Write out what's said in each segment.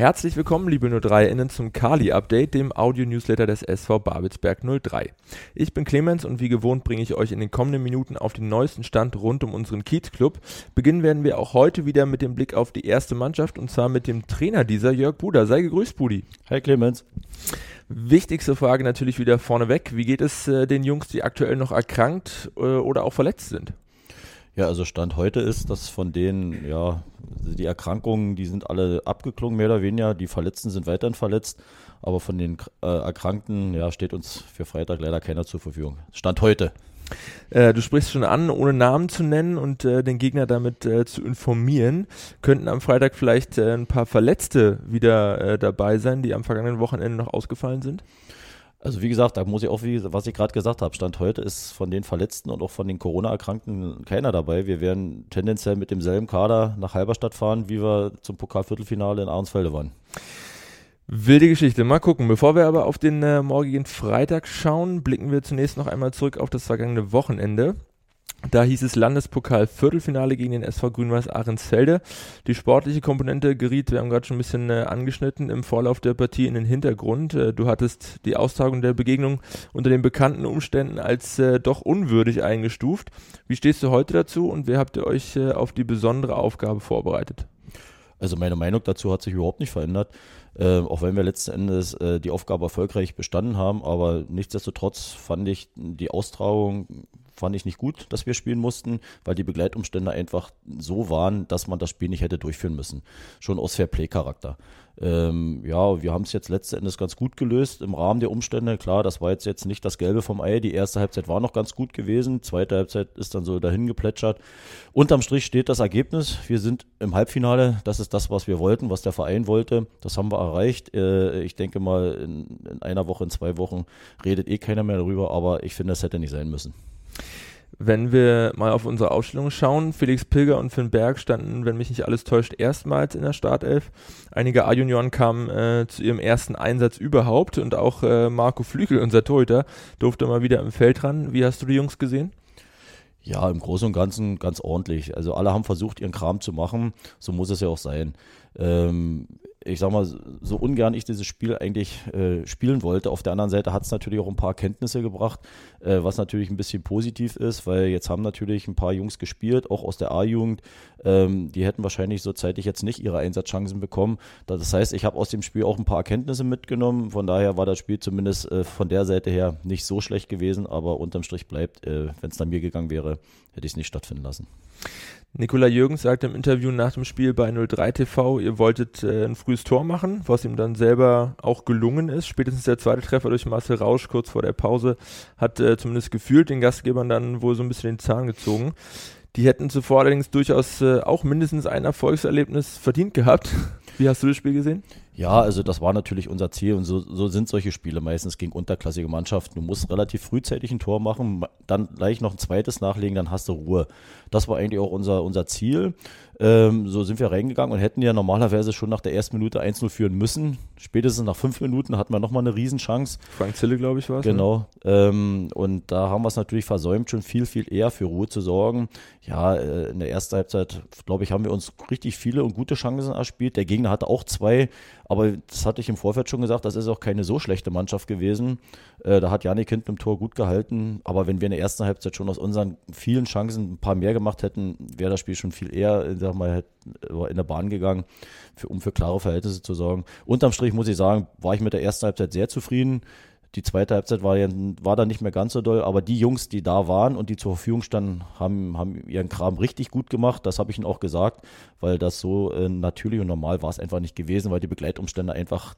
Herzlich willkommen, liebe 03-Innen, zum Kali-Update, dem Audio-Newsletter des SV Babelsberg 03. Ich bin Clemens und wie gewohnt bringe ich euch in den kommenden Minuten auf den neuesten Stand rund um unseren Kiez-Club. Beginnen werden wir auch heute wieder mit dem Blick auf die erste Mannschaft und zwar mit dem Trainer dieser, Jörg Buder. Sei gegrüßt, Budi. Hi Clemens. Wichtigste Frage natürlich wieder vorneweg. Wie geht es äh, den Jungs, die aktuell noch erkrankt äh, oder auch verletzt sind? Ja, also Stand heute ist, dass von denen, ja, die Erkrankungen, die sind alle abgeklungen, mehr oder weniger. Die Verletzten sind weiterhin verletzt. Aber von den äh, Erkrankten, ja, steht uns für Freitag leider keiner zur Verfügung. Stand heute. Äh, du sprichst schon an, ohne Namen zu nennen und äh, den Gegner damit äh, zu informieren. Könnten am Freitag vielleicht äh, ein paar Verletzte wieder äh, dabei sein, die am vergangenen Wochenende noch ausgefallen sind? Also wie gesagt, da muss ich auch, wie, was ich gerade gesagt habe, Stand heute ist von den Verletzten und auch von den Corona-Erkrankten keiner dabei. Wir werden tendenziell mit demselben Kader nach Halberstadt fahren, wie wir zum Pokalviertelfinale in Ahrensfelde waren. Wilde Geschichte. Mal gucken. Bevor wir aber auf den äh, morgigen Freitag schauen, blicken wir zunächst noch einmal zurück auf das vergangene Wochenende. Da hieß es Landespokal Viertelfinale gegen den SV Grün-Weiß Ahrensfelde. Die sportliche Komponente geriet, wir haben gerade schon ein bisschen äh, angeschnitten, im Vorlauf der Partie in den Hintergrund. Äh, du hattest die Austragung der Begegnung unter den bekannten Umständen als äh, doch unwürdig eingestuft. Wie stehst du heute dazu und wer habt ihr euch äh, auf die besondere Aufgabe vorbereitet? Also meine Meinung dazu hat sich überhaupt nicht verändert. Äh, auch wenn wir letzten Endes äh, die Aufgabe erfolgreich bestanden haben, aber nichtsdestotrotz fand ich die Austragung fand ich nicht gut, dass wir spielen mussten, weil die Begleitumstände einfach so waren, dass man das Spiel nicht hätte durchführen müssen. Schon aus Fairplay-Charakter. Ähm, ja, wir haben es jetzt letzten Endes ganz gut gelöst im Rahmen der Umstände. Klar, das war jetzt, jetzt nicht das Gelbe vom Ei. Die erste Halbzeit war noch ganz gut gewesen. Zweite Halbzeit ist dann so dahin geplätschert. Unterm Strich steht das Ergebnis. Wir sind im Halbfinale. Das ist das, was wir wollten, was der Verein wollte. Das haben wir erreicht. Äh, ich denke mal, in, in einer Woche, in zwei Wochen redet eh keiner mehr darüber. Aber ich finde, das hätte nicht sein müssen. Wenn wir mal auf unsere Ausstellung schauen, Felix Pilger und Finn Berg standen, wenn mich nicht alles täuscht, erstmals in der Startelf. Einige A-Junioren kamen äh, zu ihrem ersten Einsatz überhaupt und auch äh, Marco Flügel, unser Torhüter, durfte mal wieder im Feld ran. Wie hast du die Jungs gesehen? Ja, im Großen und Ganzen ganz ordentlich. Also alle haben versucht, ihren Kram zu machen. So muss es ja auch sein. Ähm, ich sag mal, so ungern ich dieses Spiel eigentlich äh, spielen wollte. Auf der anderen Seite hat es natürlich auch ein paar Kenntnisse gebracht, äh, was natürlich ein bisschen positiv ist, weil jetzt haben natürlich ein paar Jungs gespielt, auch aus der A-Jugend. Ähm, die hätten wahrscheinlich so zeitig jetzt nicht ihre Einsatzchancen bekommen. Das heißt, ich habe aus dem Spiel auch ein paar Erkenntnisse mitgenommen. Von daher war das Spiel zumindest äh, von der Seite her nicht so schlecht gewesen, aber unterm Strich bleibt, äh, wenn es nach mir gegangen wäre, hätte ich es nicht stattfinden lassen. Nikola Jürgens sagte im Interview nach dem Spiel bei 03 TV, ihr wolltet äh, ein frühes Tor machen, was ihm dann selber auch gelungen ist. Spätestens der zweite Treffer durch Marcel Rausch kurz vor der Pause hat äh, zumindest gefühlt den Gastgebern dann wohl so ein bisschen den Zahn gezogen. Die hätten zuvor allerdings durchaus äh, auch mindestens ein Erfolgserlebnis verdient gehabt. Wie hast du das Spiel gesehen? Ja, also das war natürlich unser Ziel und so, so sind solche Spiele meistens gegen unterklassige Mannschaften. Du musst relativ frühzeitig ein Tor machen, dann gleich noch ein zweites nachlegen, dann hast du Ruhe. Das war eigentlich auch unser, unser Ziel. Ähm, so sind wir reingegangen und hätten ja normalerweise schon nach der ersten Minute 1-0 führen müssen. Spätestens nach fünf Minuten hatten wir nochmal eine Riesenchance. Frank Zille, glaube ich, war es. Ne? Genau. Ne? Ähm, und da haben wir es natürlich versäumt, schon viel, viel eher für Ruhe zu sorgen. Ja, äh, in der ersten Halbzeit, glaube ich, haben wir uns richtig viele und gute Chancen erspielt. Der Gegner hatte auch zwei, aber das hatte ich im Vorfeld schon gesagt, das ist auch keine so schlechte Mannschaft gewesen. Äh, da hat Janik hinten im Tor gut gehalten. Aber wenn wir in der ersten Halbzeit schon aus unseren vielen Chancen ein paar mehr gemacht hätten, wäre das Spiel schon viel eher sag mal, in der Bahn gegangen, für, um für klare Verhältnisse zu sorgen. Unterm Strich muss ich sagen, war ich mit der ersten Halbzeit sehr zufrieden. Die zweite Halbzeit war, war dann nicht mehr ganz so doll, aber die Jungs, die da waren und die zur Verfügung standen, haben, haben ihren Kram richtig gut gemacht. Das habe ich ihnen auch gesagt, weil das so äh, natürlich und normal war es einfach nicht gewesen, weil die Begleitumstände einfach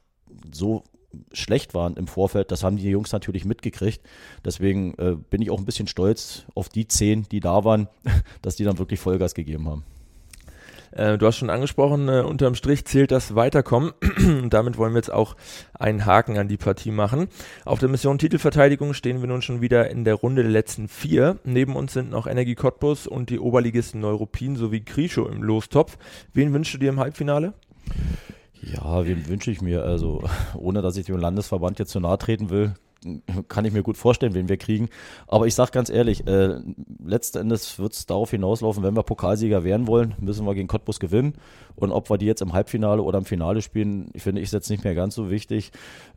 so schlecht waren im Vorfeld, das haben die Jungs natürlich mitgekriegt. Deswegen äh, bin ich auch ein bisschen stolz auf die zehn, die da waren, dass die dann wirklich Vollgas gegeben haben. Äh, du hast schon angesprochen, äh, unterm Strich zählt das Weiterkommen. damit wollen wir jetzt auch einen Haken an die Partie machen. Auf der Mission Titelverteidigung stehen wir nun schon wieder in der Runde der letzten vier. Neben uns sind noch Energie Cottbus und die Oberligisten Neuruppin sowie Krischow im Lostopf. Wen wünschst du dir im Halbfinale? Ja, wen wünsche ich mir? Also, ohne dass ich dem Landesverband jetzt zu nahe treten will, kann ich mir gut vorstellen, wen wir kriegen. Aber ich sage ganz ehrlich, äh, letzten Endes wird es darauf hinauslaufen, wenn wir Pokalsieger werden wollen, müssen wir gegen Cottbus gewinnen. Und ob wir die jetzt im Halbfinale oder im Finale spielen, finde ich jetzt nicht mehr ganz so wichtig.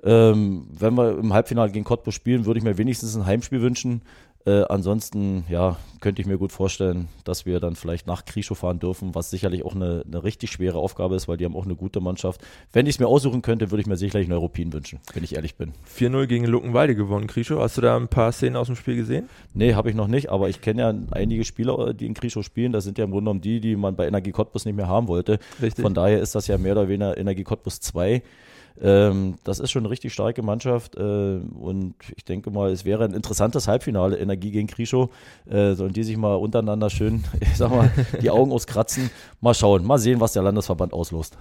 Ähm, wenn wir im Halbfinale gegen Cottbus spielen, würde ich mir wenigstens ein Heimspiel wünschen. Äh, ansonsten, ja, könnte ich mir gut vorstellen, dass wir dann vielleicht nach Krischow fahren dürfen, was sicherlich auch eine, eine richtig schwere Aufgabe ist, weil die haben auch eine gute Mannschaft. Wenn ich es mir aussuchen könnte, würde ich mir sicherlich einen Europin wünschen, wenn ich ehrlich bin. 4-0 gegen Luckenwalde gewonnen, Krischow. Hast du da ein paar Szenen aus dem Spiel gesehen? Nee, habe ich noch nicht, aber ich kenne ja einige Spieler, die in Krischow spielen. Das sind ja im Grunde genommen die, die man bei Energie Cottbus nicht mehr haben wollte. Richtig. Von daher ist das ja mehr oder weniger Energie Cottbus 2. Ähm, das ist schon eine richtig starke Mannschaft äh, und ich denke mal, es wäre ein interessantes Halbfinale Energie gegen Krischow. Äh, sollen die sich mal untereinander schön, ich sag mal, die Augen auskratzen. Mal schauen, mal sehen, was der Landesverband auslost.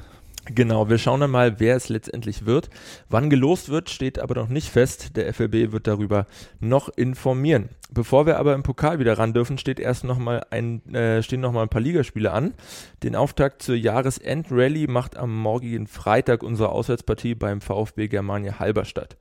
Genau, wir schauen dann mal, wer es letztendlich wird. Wann gelost wird, steht aber noch nicht fest. Der FLB wird darüber noch informieren. Bevor wir aber im Pokal wieder ran dürfen, steht erst noch mal ein, äh, stehen noch mal ein paar Ligaspiele an. Den Auftakt zur Jahresendrallye macht am morgigen Freitag unsere Auswärtspartie beim VfB Germania Halberstadt.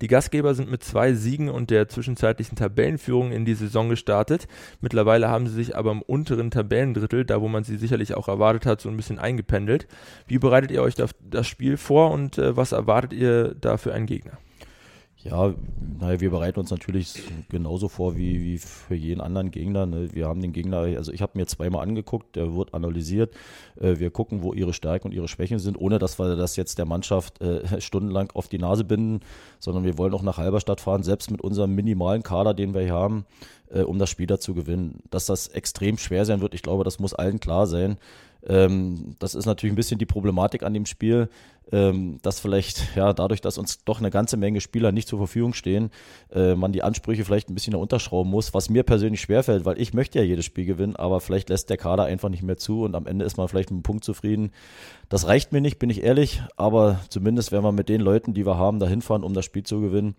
Die Gastgeber sind mit zwei Siegen und der zwischenzeitlichen Tabellenführung in die Saison gestartet. Mittlerweile haben sie sich aber im unteren Tabellendrittel, da wo man sie sicherlich auch erwartet hat, so ein bisschen eingependelt. Wie bereitet ihr euch das Spiel vor und äh, was erwartet ihr da für einen Gegner? Ja, naja, wir bereiten uns natürlich genauso vor wie, wie für jeden anderen Gegner. Ne? Wir haben den Gegner, also ich habe mir zweimal angeguckt, der wird analysiert. Äh, wir gucken, wo ihre Stärken und ihre Schwächen sind, ohne dass wir das jetzt der Mannschaft äh, stundenlang auf die Nase binden, sondern wir wollen auch nach Halberstadt fahren, selbst mit unserem minimalen Kader, den wir hier haben, äh, um das Spiel da zu gewinnen. Dass das extrem schwer sein wird, ich glaube, das muss allen klar sein. Ähm, das ist natürlich ein bisschen die Problematik an dem Spiel, ähm, dass vielleicht, ja, dadurch, dass uns doch eine ganze Menge Spieler nicht zur Verfügung stehen, äh, man die Ansprüche vielleicht ein bisschen unterschrauben muss, was mir persönlich schwerfällt, weil ich möchte ja jedes Spiel gewinnen, aber vielleicht lässt der Kader einfach nicht mehr zu und am Ende ist man vielleicht mit einem Punkt zufrieden. Das reicht mir nicht, bin ich ehrlich, aber zumindest werden wir mit den Leuten, die wir haben, da hinfahren, um das Spiel zu gewinnen.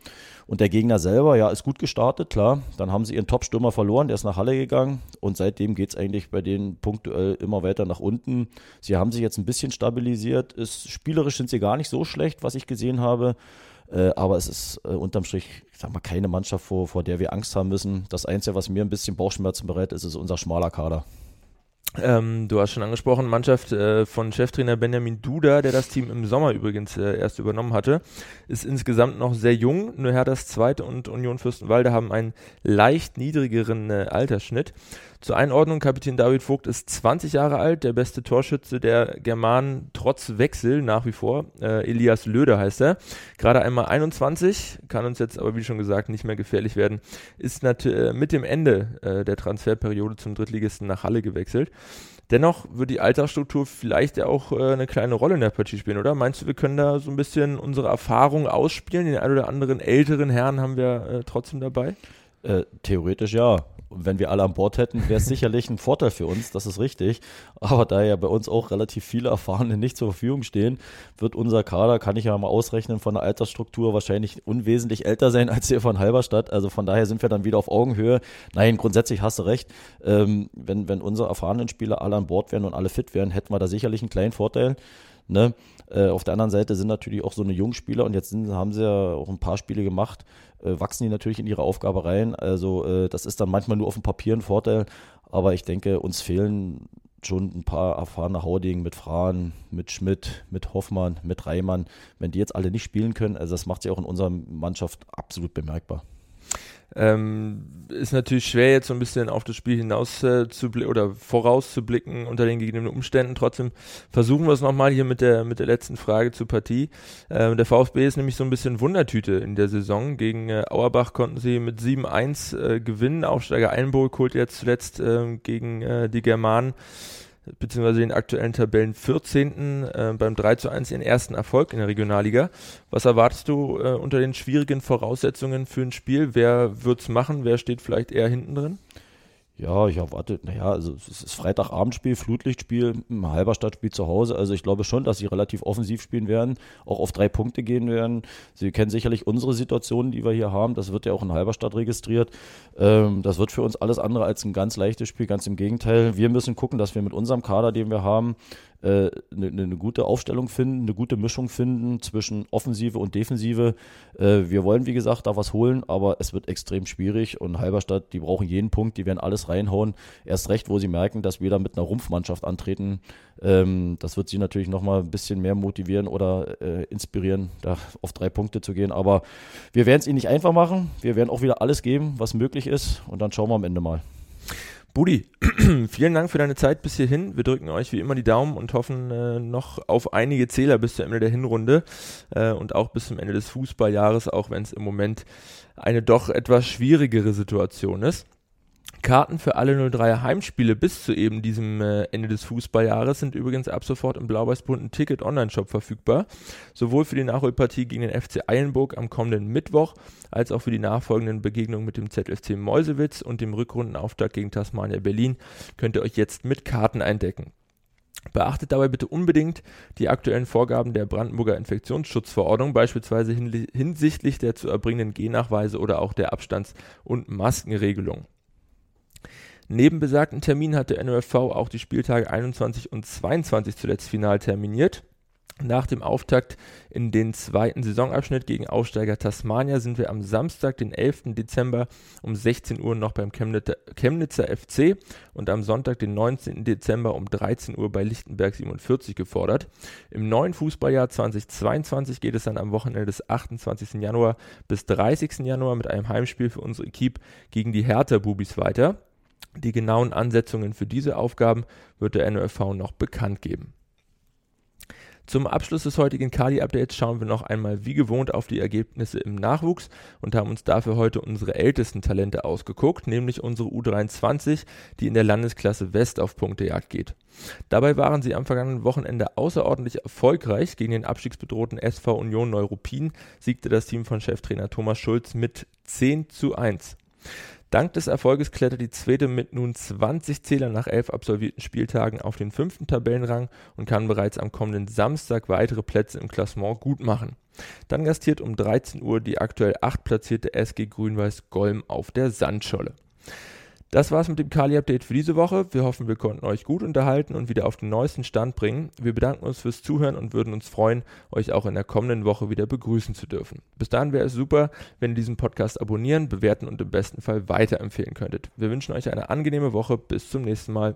Und der Gegner selber, ja, ist gut gestartet, klar. Dann haben sie ihren Top-Stürmer verloren, der ist nach Halle gegangen und seitdem geht es eigentlich bei denen punktuell immer weiter nach unten. Sie haben sich jetzt ein bisschen stabilisiert, ist spielerisch sind sie gar nicht so schlecht, was ich gesehen habe. Äh, aber es ist äh, unterm Strich, ich sag mal, keine Mannschaft, vor, vor der wir Angst haben müssen. Das Einzige, was mir ein bisschen Bauchschmerzen bereitet, ist, ist unser schmaler Kader. Ähm, du hast schon angesprochen, Mannschaft äh, von Cheftrainer Benjamin Duda, der das Team im Sommer übrigens äh, erst übernommen hatte, ist insgesamt noch sehr jung. Nur Herthas Zweite und Union Fürstenwalde haben einen leicht niedrigeren äh, Altersschnitt. Zur Einordnung, Kapitän David Vogt ist 20 Jahre alt, der beste Torschütze der Germanen trotz Wechsel nach wie vor. Äh, Elias Löder heißt er. Gerade einmal 21, kann uns jetzt aber wie schon gesagt nicht mehr gefährlich werden. Ist äh, mit dem Ende äh, der Transferperiode zum Drittligisten nach Halle gewechselt. Dennoch wird die Altersstruktur vielleicht ja auch äh, eine kleine Rolle in der Partie spielen, oder? Meinst du, wir können da so ein bisschen unsere Erfahrung ausspielen? Den ein oder anderen älteren Herrn haben wir äh, trotzdem dabei? Äh, theoretisch ja. Und wenn wir alle an Bord hätten, wäre es sicherlich ein Vorteil für uns, das ist richtig. Aber da ja bei uns auch relativ viele Erfahrene nicht zur Verfügung stehen, wird unser Kader, kann ich ja mal ausrechnen, von der Altersstruktur wahrscheinlich unwesentlich älter sein als hier von Halberstadt. Also von daher sind wir dann wieder auf Augenhöhe. Nein, grundsätzlich hast du recht. Ähm, wenn, wenn unsere erfahrenen Spieler alle an Bord wären und alle fit wären, hätten wir da sicherlich einen kleinen Vorteil. Ne? Äh, auf der anderen Seite sind natürlich auch so eine Jungspieler und jetzt sind, haben sie ja auch ein paar Spiele gemacht, äh, wachsen die natürlich in ihre Aufgabe rein. Also äh, das ist dann manchmal nur auf dem Papier ein Vorteil, aber ich denke, uns fehlen schon ein paar erfahrene Hauding mit Frahn, mit Schmidt, mit Hoffmann, mit Reimann. Wenn die jetzt alle nicht spielen können, also das macht sie auch in unserer Mannschaft absolut bemerkbar. Ähm, ist natürlich schwer jetzt so ein bisschen auf das Spiel hinaus äh, zu oder vorauszublicken unter den gegebenen Umständen. Trotzdem versuchen wir es nochmal hier mit der, mit der letzten Frage zur Partie. Ähm, der VfB ist nämlich so ein bisschen Wundertüte in der Saison. Gegen äh, Auerbach konnten sie mit 7-1 äh, gewinnen. Aufsteiger Einburg holt jetzt zuletzt ähm, gegen äh, die Germanen beziehungsweise den aktuellen Tabellen 14. Äh, beim 3 zu 1 ihren ersten Erfolg in der Regionalliga. Was erwartest du äh, unter den schwierigen Voraussetzungen für ein Spiel? Wer wird es machen? Wer steht vielleicht eher hinten drin? Ja, ich erwarte, naja, also es ist Freitagabendspiel, Flutlichtspiel, ein Halberstadtspiel zu Hause. Also ich glaube schon, dass sie relativ offensiv spielen werden, auch auf drei Punkte gehen werden. Sie kennen sicherlich unsere Situation, die wir hier haben. Das wird ja auch in Halberstadt registriert. Ähm, das wird für uns alles andere als ein ganz leichtes Spiel, ganz im Gegenteil. Wir müssen gucken, dass wir mit unserem Kader, den wir haben, eine, äh, eine gute Aufstellung finden, eine gute Mischung finden zwischen Offensive und Defensive. Äh, wir wollen, wie gesagt, da was holen, aber es wird extrem schwierig und Halberstadt, die brauchen jeden Punkt, die werden alles reinhauen. Erst recht, wo sie merken, dass wir da mit einer Rumpfmannschaft antreten. Ähm, das wird sie natürlich nochmal ein bisschen mehr motivieren oder äh, inspirieren, da auf drei Punkte zu gehen. Aber wir werden es ihnen nicht einfach machen. Wir werden auch wieder alles geben, was möglich ist und dann schauen wir am Ende mal. Budi, vielen Dank für deine Zeit bis hierhin. Wir drücken euch wie immer die Daumen und hoffen äh, noch auf einige Zähler bis zum Ende der Hinrunde äh, und auch bis zum Ende des Fußballjahres, auch wenn es im Moment eine doch etwas schwierigere Situation ist. Karten für alle 03er Heimspiele bis zu eben diesem äh, Ende des Fußballjahres sind übrigens ab sofort im blau-weiß-bunten Ticket-Online-Shop verfügbar. Sowohl für die Nachholpartie gegen den FC Eilenburg am kommenden Mittwoch, als auch für die nachfolgenden Begegnungen mit dem ZFC Meuselwitz und dem Rückrundenauftakt gegen Tasmania Berlin könnt ihr euch jetzt mit Karten eindecken. Beachtet dabei bitte unbedingt die aktuellen Vorgaben der Brandenburger Infektionsschutzverordnung, beispielsweise hinsichtlich der zu erbringenden G-Nachweise oder auch der Abstands- und Maskenregelung. Neben besagten Terminen hat der NOFV auch die Spieltage 21 und 22 zuletzt final terminiert. Nach dem Auftakt in den zweiten Saisonabschnitt gegen Aufsteiger Tasmania sind wir am Samstag, den 11. Dezember um 16 Uhr noch beim Chemnitzer, Chemnitzer FC und am Sonntag, den 19. Dezember um 13 Uhr bei Lichtenberg 47 gefordert. Im neuen Fußballjahr 2022 geht es dann am Wochenende des 28. Januar bis 30. Januar mit einem Heimspiel für unsere Equipe gegen die Hertha-Bubis weiter. Die genauen Ansetzungen für diese Aufgaben wird der NOFV noch bekannt geben. Zum Abschluss des heutigen Kali-Updates schauen wir noch einmal wie gewohnt auf die Ergebnisse im Nachwuchs und haben uns dafür heute unsere ältesten Talente ausgeguckt, nämlich unsere U23, die in der Landesklasse West auf Punktejagd geht. Dabei waren sie am vergangenen Wochenende außerordentlich erfolgreich. Gegen den abstiegsbedrohten SV Union Neuruppin siegte das Team von Cheftrainer Thomas Schulz mit 10 zu 1. Dank des Erfolges klettert die Zweite mit nun 20 Zählern nach elf absolvierten Spieltagen auf den fünften Tabellenrang und kann bereits am kommenden Samstag weitere Plätze im Klassement gut machen. Dann gastiert um 13 Uhr die aktuell acht platzierte SG Grün-Weiß Golm auf der Sandscholle. Das war's mit dem Kali-Update für diese Woche. Wir hoffen, wir konnten euch gut unterhalten und wieder auf den neuesten Stand bringen. Wir bedanken uns fürs Zuhören und würden uns freuen, euch auch in der kommenden Woche wieder begrüßen zu dürfen. Bis dahin wäre es super, wenn ihr diesen Podcast abonnieren, bewerten und im besten Fall weiterempfehlen könntet. Wir wünschen euch eine angenehme Woche. Bis zum nächsten Mal.